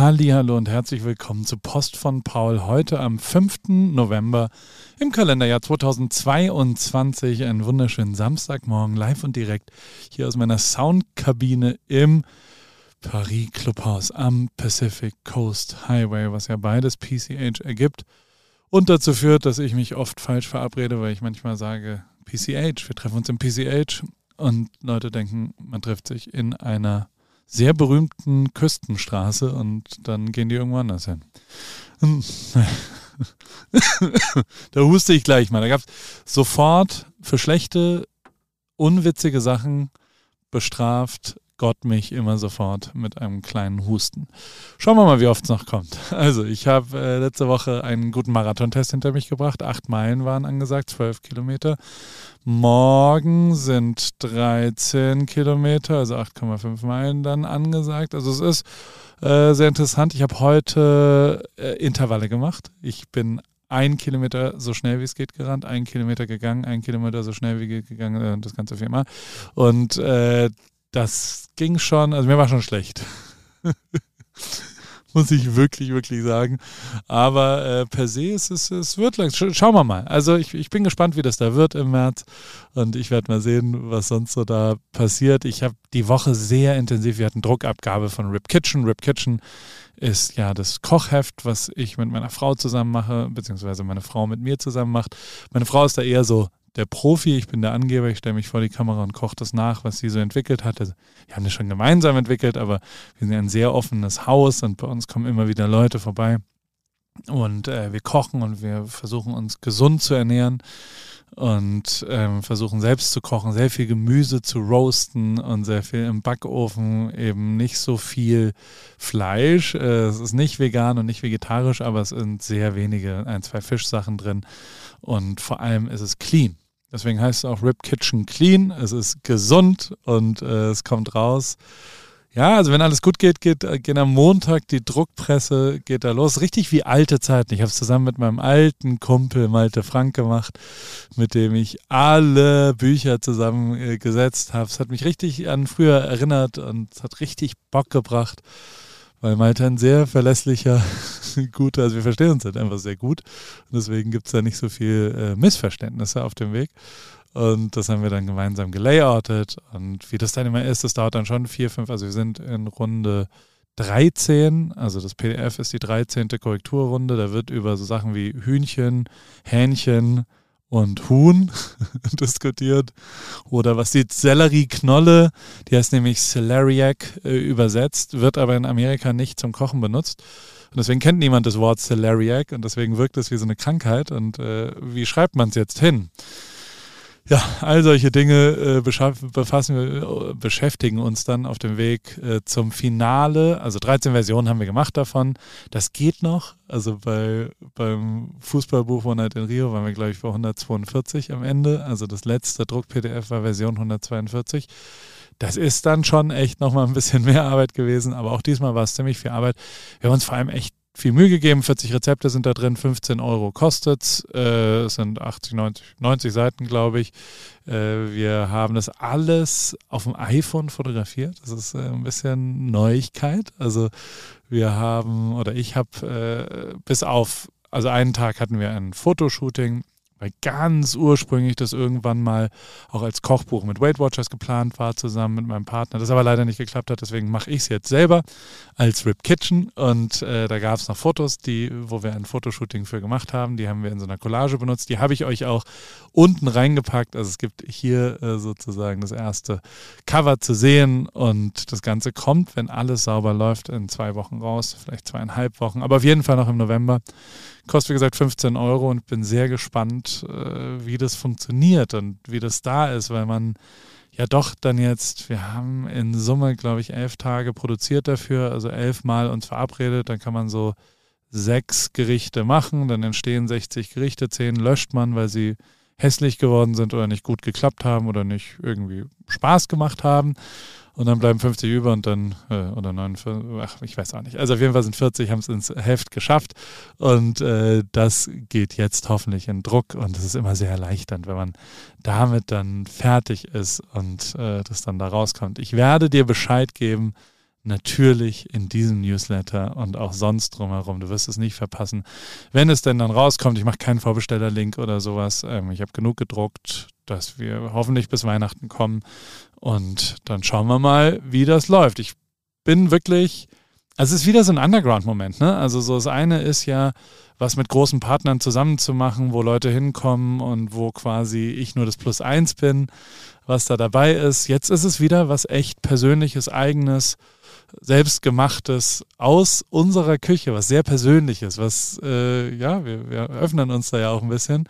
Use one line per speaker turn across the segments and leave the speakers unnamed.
Hallo und herzlich willkommen zu Post von Paul. Heute am 5. November im Kalenderjahr 2022. Einen wunderschönen Samstagmorgen live und direkt hier aus meiner Soundkabine im Paris Clubhaus am Pacific Coast Highway, was ja beides PCH ergibt und dazu führt, dass ich mich oft falsch verabrede, weil ich manchmal sage PCH, wir treffen uns im PCH und Leute denken, man trifft sich in einer sehr berühmten Küstenstraße und dann gehen die irgendwo anders hin. da huste ich gleich mal. Da gab es sofort für schlechte, unwitzige Sachen bestraft Gott mich immer sofort mit einem kleinen Husten. Schauen wir mal, wie oft es noch kommt. Also, ich habe äh, letzte Woche einen guten Marathontest hinter mich gebracht. Acht Meilen waren angesagt, zwölf Kilometer. Morgen sind 13 Kilometer, also 8,5 Meilen dann angesagt. Also es ist äh, sehr interessant. Ich habe heute äh, Intervalle gemacht. Ich bin ein Kilometer so schnell wie es geht gerannt, ein Kilometer gegangen, ein Kilometer so schnell wie geht gegangen, äh, das ganze viermal. Und äh, das ging schon, also mir war schon schlecht. Muss ich wirklich, wirklich sagen. Aber äh, per se ist es, es wird lang. Schauen wir mal. Also ich, ich bin gespannt, wie das da wird im März. Und ich werde mal sehen, was sonst so da passiert. Ich habe die Woche sehr intensiv, wir hatten Druckabgabe von Rip Kitchen. Rip Kitchen ist ja das Kochheft, was ich mit meiner Frau zusammen mache, beziehungsweise meine Frau mit mir zusammen macht. Meine Frau ist da eher so der Profi, ich bin der Angeber, ich stelle mich vor die Kamera und koche das nach, was sie so entwickelt hat. Also, wir haben das schon gemeinsam entwickelt, aber wir sind ja ein sehr offenes Haus und bei uns kommen immer wieder Leute vorbei. Und äh, wir kochen und wir versuchen uns gesund zu ernähren und ähm, versuchen selbst zu kochen, sehr viel Gemüse zu roasten und sehr viel im Backofen, eben nicht so viel Fleisch. Äh, es ist nicht vegan und nicht vegetarisch, aber es sind sehr wenige, ein, zwei Fischsachen drin und vor allem ist es clean. Deswegen heißt es auch Rip Kitchen Clean. Es ist gesund und äh, es kommt raus. Ja, also wenn alles gut geht, geht, äh, geht am Montag die Druckpresse, geht da los. Richtig wie alte Zeiten. Ich habe es zusammen mit meinem alten Kumpel Malte Frank gemacht, mit dem ich alle Bücher zusammengesetzt habe. Es hat mich richtig an früher erinnert und es hat richtig Bock gebracht weil Malte ein sehr verlässlicher, guter, also wir verstehen uns halt einfach sehr gut. Und deswegen gibt es da nicht so viel äh, Missverständnisse auf dem Weg. Und das haben wir dann gemeinsam gelayoutet. Und wie das dann immer ist, das dauert dann schon vier, fünf, also wir sind in Runde 13, also das PDF ist die 13. Korrekturrunde. Da wird über so Sachen wie Hühnchen, Hähnchen, und Huhn diskutiert. Oder was die Sellerieknolle, die heißt nämlich Celeriac äh, übersetzt, wird aber in Amerika nicht zum Kochen benutzt. Und deswegen kennt niemand das Wort Celeriac und deswegen wirkt es wie so eine Krankheit. Und äh, wie schreibt man es jetzt hin? Ja, all solche Dinge äh, befassen wir, äh, beschäftigen uns dann auf dem Weg äh, zum Finale. Also 13 Versionen haben wir gemacht davon. Das geht noch. Also bei, beim Fußballbuch One Night in Rio waren wir, glaube ich, bei 142 am Ende. Also das letzte Druck-PDF war Version 142. Das ist dann schon echt nochmal ein bisschen mehr Arbeit gewesen, aber auch diesmal war es ziemlich viel Arbeit. Wir haben uns vor allem echt viel Mühe gegeben. 40 Rezepte sind da drin, 15 Euro kostet es. Äh, es sind 80, 90, 90 Seiten, glaube ich. Äh, wir haben das alles auf dem iPhone fotografiert. Das ist äh, ein bisschen Neuigkeit. Also wir haben, oder ich habe äh, bis auf, also einen Tag hatten wir ein Fotoshooting weil ganz ursprünglich das irgendwann mal auch als Kochbuch mit Weight Watchers geplant war, zusammen mit meinem Partner, das aber leider nicht geklappt hat. Deswegen mache ich es jetzt selber als Rip Kitchen. Und äh, da gab es noch Fotos, die, wo wir ein Fotoshooting für gemacht haben. Die haben wir in so einer Collage benutzt. Die habe ich euch auch unten reingepackt. Also es gibt hier äh, sozusagen das erste Cover zu sehen. Und das Ganze kommt, wenn alles sauber läuft, in zwei Wochen raus, vielleicht zweieinhalb Wochen, aber auf jeden Fall noch im November. Kostet, wie gesagt, 15 Euro und bin sehr gespannt, äh, wie das funktioniert und wie das da ist, weil man ja doch dann jetzt, wir haben in Summe, glaube ich, elf Tage produziert dafür, also elf Mal uns verabredet, dann kann man so sechs Gerichte machen, dann entstehen 60 Gerichte, zehn löscht man, weil sie hässlich geworden sind oder nicht gut geklappt haben oder nicht irgendwie Spaß gemacht haben. Und dann bleiben 50 über und dann, äh, oder 49, ach, ich weiß auch nicht. Also auf jeden Fall sind 40, haben es ins Heft geschafft. Und äh, das geht jetzt hoffentlich in Druck. Und es ist immer sehr erleichternd, wenn man damit dann fertig ist und äh, das dann da rauskommt. Ich werde dir Bescheid geben, natürlich in diesem Newsletter und auch sonst drumherum. Du wirst es nicht verpassen. Wenn es denn dann rauskommt, ich mache keinen Vorbestellerlink oder sowas. Ähm, ich habe genug gedruckt, dass wir hoffentlich bis Weihnachten kommen. Und dann schauen wir mal, wie das läuft. Ich bin wirklich, also es ist wieder so ein Underground-Moment. Ne? Also so das eine ist ja, was mit großen Partnern zusammenzumachen, wo Leute hinkommen und wo quasi ich nur das Plus eins bin, was da dabei ist. Jetzt ist es wieder was echt Persönliches, Eigenes selbstgemachtes aus unserer Küche, was sehr persönliches, was, äh, ja, wir, wir öffnen uns da ja auch ein bisschen.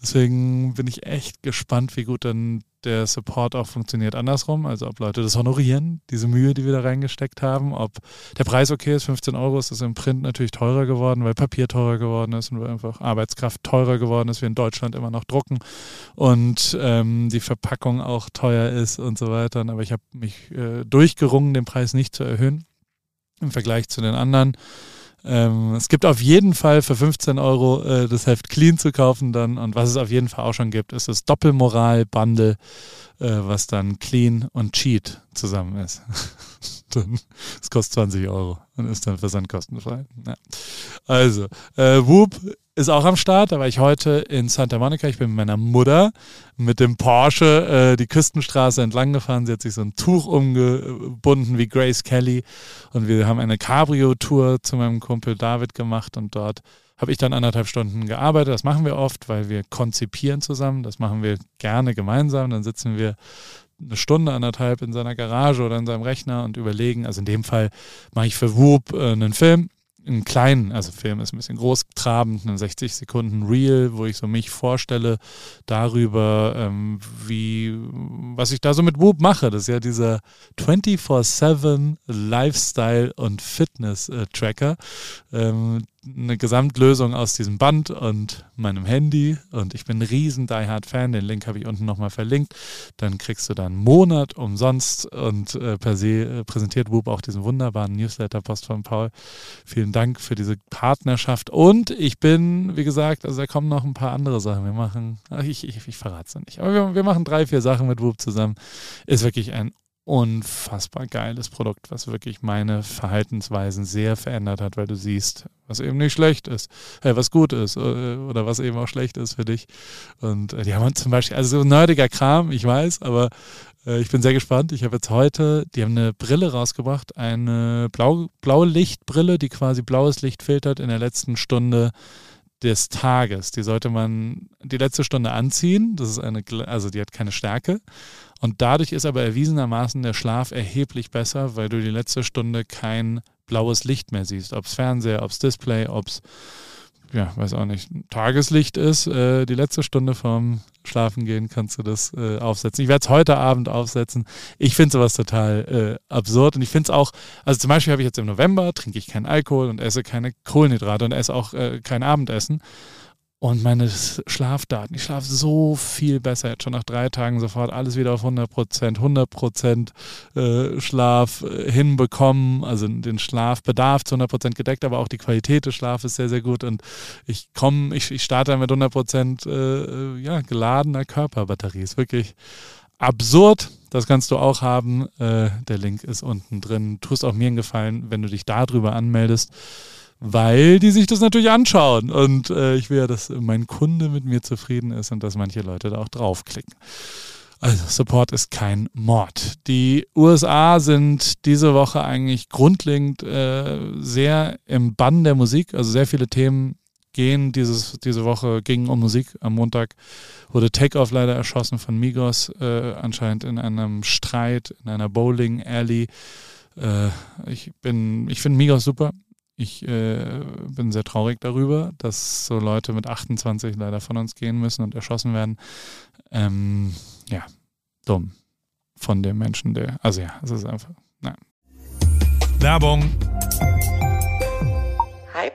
Deswegen bin ich echt gespannt, wie gut dann der Support auch funktioniert andersrum. Also ob Leute das honorieren, diese Mühe, die wir da reingesteckt haben. Ob der Preis okay ist, 15 Euro ist das im Print natürlich teurer geworden, weil Papier teurer geworden ist und weil einfach Arbeitskraft teurer geworden ist, wir in Deutschland immer noch drucken und ähm, die Verpackung auch teuer ist und so weiter. Aber ich habe mich äh, durchgerungen, den Preis nicht zu erhöhen im Vergleich zu den anderen. Ähm, es gibt auf jeden Fall für 15 Euro äh, das Heft Clean zu kaufen dann. Und was es auf jeden Fall auch schon gibt, ist das Doppelmoral-Bundle, äh, was dann Clean und Cheat zusammen ist. das kostet 20 Euro und ist dann versandkostenfrei. Ja. Also, äh, Whoop ist auch am Start. Da war ich heute in Santa Monica. Ich bin mit meiner Mutter mit dem Porsche äh, die Küstenstraße entlang gefahren. Sie hat sich so ein Tuch umgebunden wie Grace Kelly. Und wir haben eine Cabrio-Tour zu meinem Kumpel David gemacht. Und dort habe ich dann anderthalb Stunden gearbeitet. Das machen wir oft, weil wir konzipieren zusammen. Das machen wir gerne gemeinsam. Dann sitzen wir eine Stunde, anderthalb in seiner Garage oder in seinem Rechner und überlegen. Also in dem Fall mache ich für Whoop äh, einen Film einen kleinen, also Film ist ein bisschen großtrabend, einen 60 Sekunden Reel, wo ich so mich vorstelle darüber, ähm, wie, was ich da so mit Whoop mache. Das ist ja dieser 24-7 Lifestyle und Fitness äh, ähm, eine Gesamtlösung aus diesem Band und meinem Handy. Und ich bin ein riesen Die Hard Fan. Den Link habe ich unten nochmal verlinkt. Dann kriegst du dann einen Monat umsonst und äh, per se äh, präsentiert Whoop auch diesen wunderbaren Newsletter-Post von Paul. Vielen Dank für diese Partnerschaft. Und ich bin, wie gesagt, also da kommen noch ein paar andere Sachen. Wir machen, ach, ich, ich, ich verrate es nicht, aber wir, wir machen drei, vier Sachen mit Whoop zusammen. Ist wirklich ein unfassbar geiles Produkt, was wirklich meine Verhaltensweisen sehr verändert hat, weil du siehst, was eben nicht schlecht ist, äh, was gut ist äh, oder was eben auch schlecht ist für dich. Und äh, die haben zum Beispiel, also so nerdiger Kram, ich weiß, aber äh, ich bin sehr gespannt. Ich habe jetzt heute, die haben eine Brille rausgebracht, eine blau, blaue Lichtbrille, die quasi blaues Licht filtert in der letzten Stunde des Tages. Die sollte man die letzte Stunde anziehen. Das ist eine, also die hat keine Stärke. Und dadurch ist aber erwiesenermaßen der Schlaf erheblich besser, weil du die letzte Stunde kein blaues Licht mehr siehst. Ob es Fernseher, ob es Display, ob es, ja, weiß auch nicht, Tageslicht ist. Äh, die letzte Stunde vorm Schlafengehen kannst du das äh, aufsetzen. Ich werde es heute Abend aufsetzen. Ich finde sowas total äh, absurd und ich finde es auch, also zum Beispiel habe ich jetzt im November, trinke ich keinen Alkohol und esse keine Kohlenhydrate und esse auch äh, kein Abendessen und meine Schlafdaten. Ich schlafe so viel besser. Jetzt schon nach drei Tagen sofort alles wieder auf 100 Prozent, 100 Prozent äh, Schlaf äh, hinbekommen. Also den Schlafbedarf zu 100 Prozent gedeckt, aber auch die Qualität des Schlafes sehr, sehr gut. Und ich komme, ich, ich starte mit 100 Prozent äh, ja, geladener Körperbatterie. Ist wirklich absurd. Das kannst du auch haben. Der Link ist unten drin. Tust auch mir einen Gefallen, wenn du dich darüber anmeldest weil die sich das natürlich anschauen. Und äh, ich will ja, dass mein Kunde mit mir zufrieden ist und dass manche Leute da auch draufklicken. Also Support ist kein Mord. Die USA sind diese Woche eigentlich grundlegend äh, sehr im Bann der Musik. Also sehr viele Themen gehen dieses, diese Woche gingen um Musik. Am Montag wurde Takeoff leider erschossen von Migos, äh, anscheinend in einem Streit, in einer Bowling Alley. Äh, ich ich finde Migos super. Ich äh, bin sehr traurig darüber, dass so Leute mit 28 leider von uns gehen müssen und erschossen werden. Ähm, ja, dumm von dem Menschen, der. Also ja, es ist einfach. Nein.
Werbung.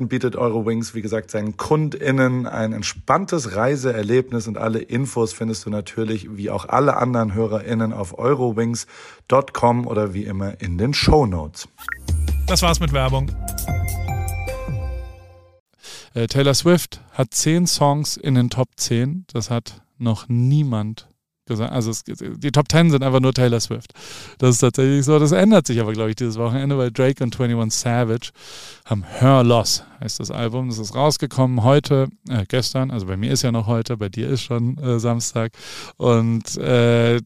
bietet Eurowings, wie gesagt, seinen KundInnen ein entspanntes Reiseerlebnis und alle Infos findest du natürlich, wie auch alle anderen HörerInnen, auf eurowings.com oder wie immer in den Show Notes.
Das war's mit Werbung.
Äh, Taylor Swift hat zehn Songs in den Top 10. Das hat noch niemand gesagt. Also es, die Top 10 sind einfach nur Taylor Swift. Das ist tatsächlich so. Das ändert sich aber, glaube ich, dieses Wochenende, weil Drake und 21 Savage haben Her Loss, heißt das Album. Das ist rausgekommen heute, äh, gestern. Also bei mir ist ja noch heute, bei dir ist schon äh, Samstag. Und äh,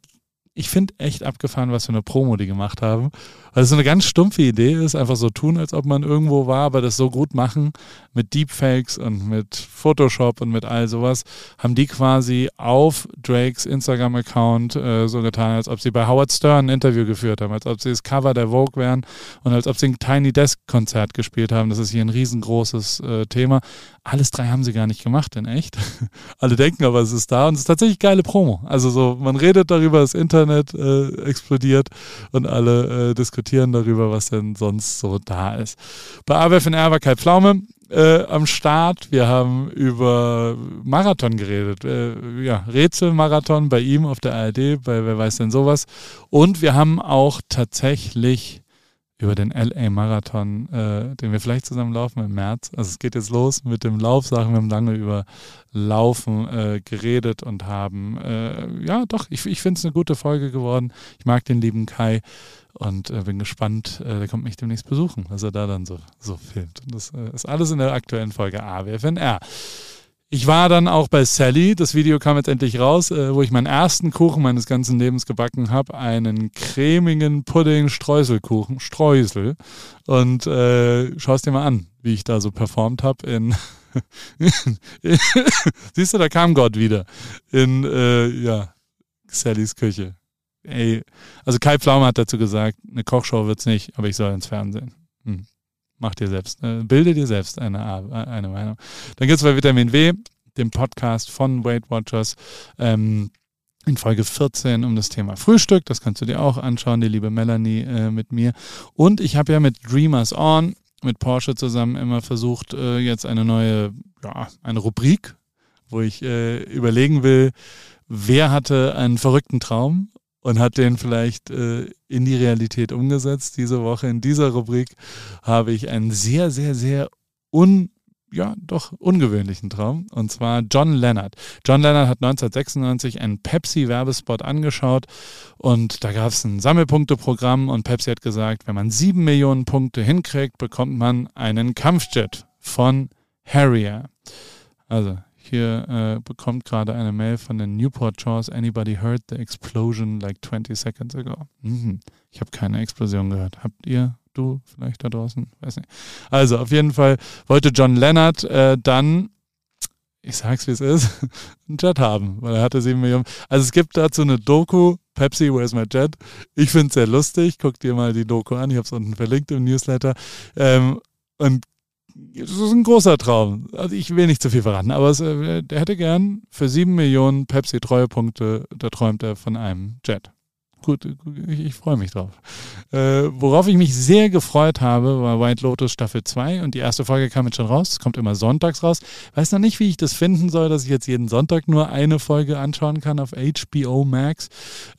ich finde echt abgefahren, was für eine Promo die gemacht haben. Es so eine ganz stumpfe Idee ist, einfach so tun, als ob man irgendwo war, aber das so gut machen mit Deepfakes und mit Photoshop und mit all sowas, haben die quasi auf Drakes Instagram-Account äh, so getan, als ob sie bei Howard Stern ein Interview geführt haben, als ob sie das Cover der Vogue wären und als ob sie ein Tiny Desk-Konzert gespielt haben. Das ist hier ein riesengroßes äh, Thema. Alles drei haben sie gar nicht gemacht, in echt. Alle denken aber, es ist da und es ist tatsächlich geile Promo. Also so, man redet darüber, das Internet äh, explodiert und alle äh, diskutieren darüber, was denn sonst so da ist. Bei AWFNR war Kai Pflaume äh, am Start. Wir haben über Marathon geredet. Äh, ja, Rätselmarathon bei ihm auf der ARD, bei Wer weiß denn sowas. Und wir haben auch tatsächlich über den LA Marathon, äh, den wir vielleicht zusammen laufen im März. Also es geht jetzt los mit dem Laufsachen. Wir haben lange über Laufen äh, geredet und haben, äh, ja doch, ich, ich finde es eine gute Folge geworden. Ich mag den lieben Kai und äh, bin gespannt, äh, der kommt mich demnächst besuchen, was er da dann so, so filmt. Und das äh, ist alles in der aktuellen Folge AWFNR. Ich war dann auch bei Sally, das Video kam jetzt endlich raus, äh, wo ich meinen ersten Kuchen meines ganzen Lebens gebacken habe, einen cremigen Pudding Streuselkuchen, Streusel. Und äh, schau es dir mal an, wie ich da so performt habe in Siehst du, da kam Gott wieder in äh, ja, Sallys Küche. Ey, also Kai Pflaume hat dazu gesagt, eine Kochshow wird's nicht, aber ich soll ins Fernsehen. Hm. Mach dir selbst, äh, bilde dir selbst eine, eine Meinung. Dann gibt es bei Vitamin W, dem Podcast von Weight Watchers, ähm, in Folge 14 um das Thema Frühstück. Das kannst du dir auch anschauen, die liebe Melanie äh, mit mir. Und ich habe ja mit Dreamers On, mit Porsche zusammen immer versucht, äh, jetzt eine neue, ja, eine Rubrik, wo ich äh, überlegen will, wer hatte einen verrückten Traum und hat den vielleicht äh, in die Realität umgesetzt. Diese Woche in dieser Rubrik habe ich einen sehr, sehr, sehr un, ja, doch ungewöhnlichen Traum. Und zwar John Leonard. John Leonard hat 1996 einen Pepsi-Werbespot angeschaut und da gab es ein Sammelpunkteprogramm und Pepsi hat gesagt, wenn man sieben Millionen Punkte hinkriegt, bekommt man einen Kampfjet von Harrier. Also hier äh, bekommt gerade eine Mail von den Newport Shores. Anybody heard the explosion like 20 seconds ago? Mhm. Ich habe keine Explosion gehört. Habt ihr? Du vielleicht da draußen? Weiß nicht. Also auf jeden Fall wollte John Leonard äh, dann, ich sag's wie es ist, einen Jet haben, weil er hatte sieben Millionen. Also es gibt dazu eine Doku, Pepsi, Where's My Jet? Ich finde es sehr lustig. Guck dir mal die Doku an. Ich habe es unten verlinkt im Newsletter. Ähm, und das ist ein großer Traum. Also ich will nicht zu viel verraten, aber es, äh, der hätte gern für sieben Millionen Pepsi-Treuepunkte, da träumt er von einem Jet. gut, ich, ich freue mich drauf. Äh, worauf ich mich sehr gefreut habe, war White Lotus Staffel 2 und die erste Folge kam jetzt schon raus. Es kommt immer sonntags raus. Weiß noch nicht, wie ich das finden soll, dass ich jetzt jeden Sonntag nur eine Folge anschauen kann auf HBO Max.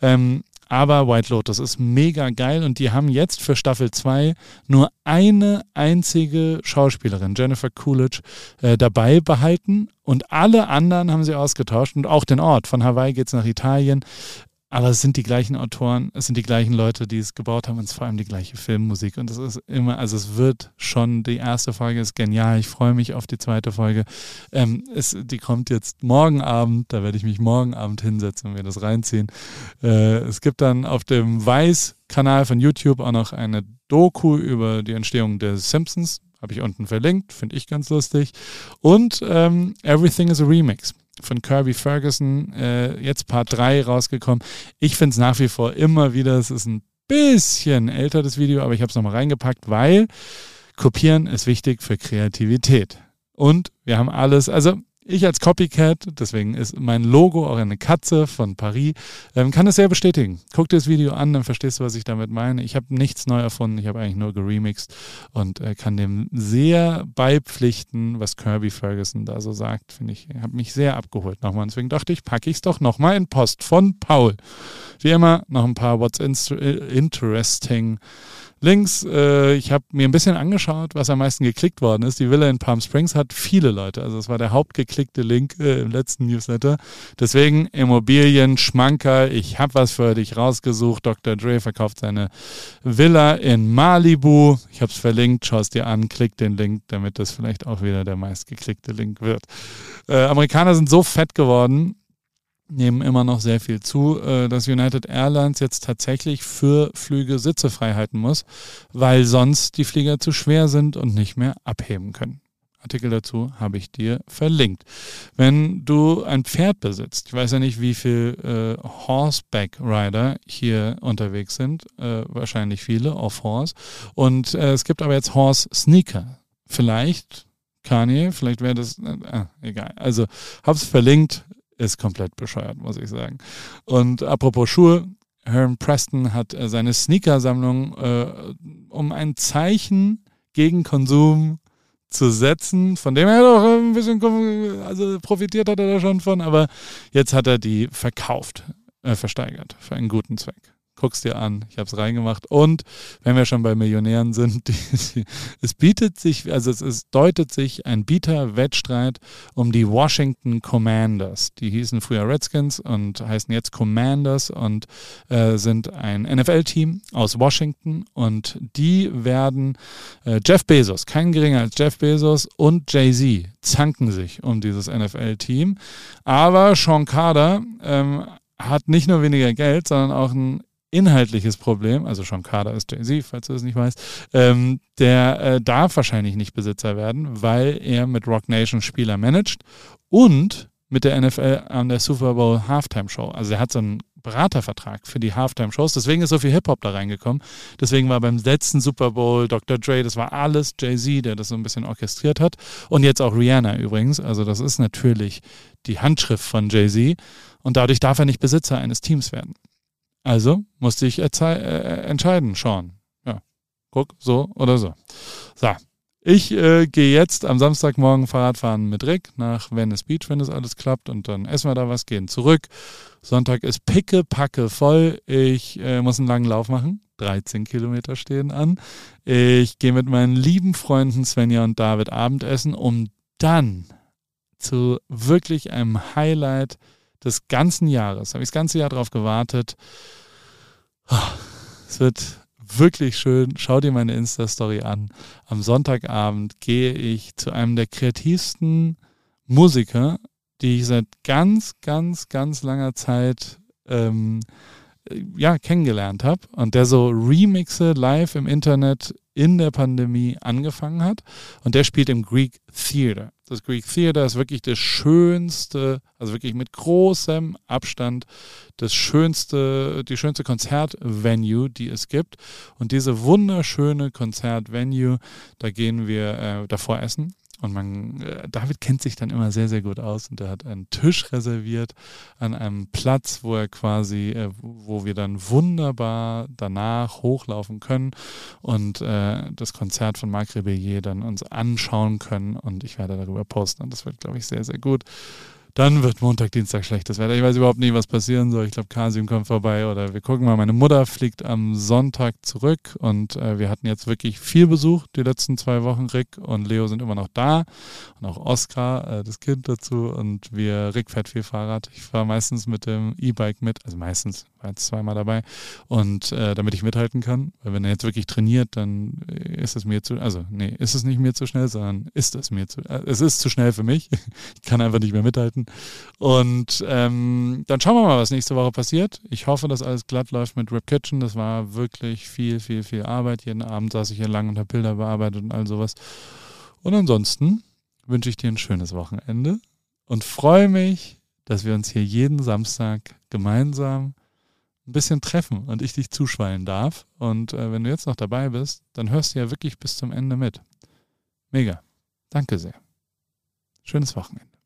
Ähm, aber White Lotus ist mega geil und die haben jetzt für Staffel 2 nur eine einzige Schauspielerin, Jennifer Coolidge, äh, dabei behalten und alle anderen haben sie ausgetauscht und auch den Ort. Von Hawaii geht es nach Italien. Aber es sind die gleichen Autoren, es sind die gleichen Leute, die es gebaut haben und es ist vor allem die gleiche Filmmusik. Und es ist immer, also es wird schon, die erste Folge ist genial. Ich freue mich auf die zweite Folge. Ähm, es, die kommt jetzt morgen Abend, da werde ich mich morgen Abend hinsetzen und mir das reinziehen. Äh, es gibt dann auf dem Weiß-Kanal von YouTube auch noch eine Doku über die Entstehung der Simpsons. Habe ich unten verlinkt, finde ich ganz lustig. Und ähm, Everything is a Remix von Kirby Ferguson, äh, jetzt Part 3 rausgekommen. Ich finde es nach wie vor immer wieder, es ist ein bisschen älter, das Video, aber ich habe es nochmal reingepackt, weil kopieren ist wichtig für Kreativität. Und wir haben alles, also ich als Copycat, deswegen ist mein Logo auch eine Katze von Paris, ähm, kann es sehr bestätigen. Guck dir das Video an, dann verstehst du, was ich damit meine. Ich habe nichts neu erfunden, ich habe eigentlich nur geremixed und äh, kann dem sehr beipflichten, was Kirby Ferguson da so sagt. Finde ich, habe mich sehr abgeholt nochmal. Deswegen dachte ich, packe ich es doch nochmal in Post von Paul. Wie immer noch ein paar What's Interesting Links. Äh, ich habe mir ein bisschen angeschaut, was am meisten geklickt worden ist. Die Villa in Palm Springs hat viele Leute. Also es war der hauptgeklickte Link äh, im letzten Newsletter. Deswegen Immobilien, Schmanker. Ich habe was für dich rausgesucht. Dr. Dre verkauft seine Villa in Malibu. Ich habe es verlinkt. Schau es dir an. Klick den Link, damit das vielleicht auch wieder der meistgeklickte Link wird. Äh, Amerikaner sind so fett geworden nehmen immer noch sehr viel zu, äh, dass United Airlines jetzt tatsächlich für Flüge Sitze frei halten muss, weil sonst die Flieger zu schwer sind und nicht mehr abheben können. Artikel dazu habe ich dir verlinkt. Wenn du ein Pferd besitzt, ich weiß ja nicht, wie viele äh, Horseback Rider hier unterwegs sind, äh, wahrscheinlich viele auf Horse. Und äh, es gibt aber jetzt Horse Sneaker. Vielleicht Kanye, vielleicht wäre das, äh, ah, egal. Also hab's verlinkt, ist komplett bescheuert, muss ich sagen. Und apropos Schuhe, Herm Preston hat äh, seine Sneaker-Sammlung äh, um ein Zeichen gegen Konsum zu setzen, von dem er doch ein bisschen also profitiert hat er da schon von, aber jetzt hat er die verkauft, äh, versteigert für einen guten Zweck guck's dir an. Ich habe es reingemacht. Und wenn wir schon bei Millionären sind, die, es bietet sich, also es, es deutet sich ein Bieter-Wettstreit um die Washington Commanders. Die hießen früher Redskins und heißen jetzt Commanders und äh, sind ein NFL-Team aus Washington und die werden äh, Jeff Bezos, kein geringer als Jeff Bezos und Jay-Z zanken sich um dieses NFL-Team. Aber Sean Carter ähm, hat nicht nur weniger Geld, sondern auch ein inhaltliches Problem, also Sean Carter ist Jay-Z, falls du es nicht weißt, ähm, der äh, darf wahrscheinlich nicht Besitzer werden, weil er mit Rock Nation Spieler managt und mit der NFL an der Super Bowl Halftime Show. Also er hat so einen Beratervertrag für die Halftime Shows. Deswegen ist so viel Hip-Hop da reingekommen. Deswegen war beim letzten Super Bowl Dr. Dre, das war alles Jay-Z, der das so ein bisschen orchestriert hat. Und jetzt auch Rihanna übrigens. Also das ist natürlich die Handschrift von Jay-Z. Und dadurch darf er nicht Besitzer eines Teams werden. Also musste ich äh, entscheiden, Sean. Ja, guck, so oder so. So, ich äh, gehe jetzt am Samstagmorgen Fahrradfahren mit Rick nach Venice Beach, wenn das alles klappt. Und dann essen wir da was, gehen zurück. Sonntag ist picke, packe voll. Ich äh, muss einen langen Lauf machen. 13 Kilometer stehen an. Ich gehe mit meinen lieben Freunden Svenja und David Abendessen, um dann zu wirklich einem Highlight des ganzen Jahres, habe ich das ganze Jahr darauf gewartet. Es wird wirklich schön. Schau dir meine Insta-Story an. Am Sonntagabend gehe ich zu einem der kreativsten Musiker, die ich seit ganz, ganz, ganz langer Zeit ähm, ja, kennengelernt habe und der so Remixe live im Internet in der Pandemie angefangen hat. Und der spielt im Greek Theater. Das Greek Theater ist wirklich das schönste, also wirklich mit großem Abstand das schönste, die schönste Konzertvenue, die es gibt. Und diese wunderschöne Konzertvenue, da gehen wir äh, davor essen und man, äh, David kennt sich dann immer sehr, sehr gut aus und er hat einen Tisch reserviert an einem Platz, wo er quasi, äh, wo wir dann wunderbar danach hochlaufen können und äh, das Konzert von Marc Rebellier dann uns anschauen können und ich werde darüber posten und das wird, glaube ich, sehr, sehr gut. Dann wird Montag, Dienstag schlechtes Wetter. Ich weiß überhaupt nicht, was passieren soll. Ich glaube, Kasim kommt vorbei oder wir gucken mal. Meine Mutter fliegt am Sonntag zurück und äh, wir hatten jetzt wirklich viel Besuch die letzten zwei Wochen. Rick und Leo sind immer noch da und auch Oskar, äh, das Kind dazu. Und wir, Rick fährt viel Fahrrad. Ich fahre meistens mit dem E-Bike mit, also meistens, war jetzt zweimal dabei. Und äh, damit ich mithalten kann, weil wenn er jetzt wirklich trainiert, dann ist es mir zu, also nee, ist es nicht mir zu schnell, sondern ist es mir zu, äh, es ist zu schnell für mich. ich kann einfach nicht mehr mithalten. Und ähm, dann schauen wir mal, was nächste Woche passiert. Ich hoffe, dass alles glatt läuft mit Rip Kitchen. Das war wirklich viel, viel, viel Arbeit. Jeden Abend saß ich hier lang und habe Bilder bearbeitet und all sowas. Und ansonsten wünsche ich dir ein schönes Wochenende und freue mich, dass wir uns hier jeden Samstag gemeinsam ein bisschen treffen und ich dich zuschwallen darf. Und äh, wenn du jetzt noch dabei bist, dann hörst du ja wirklich bis zum Ende mit. Mega. Danke sehr. Schönes Wochenende.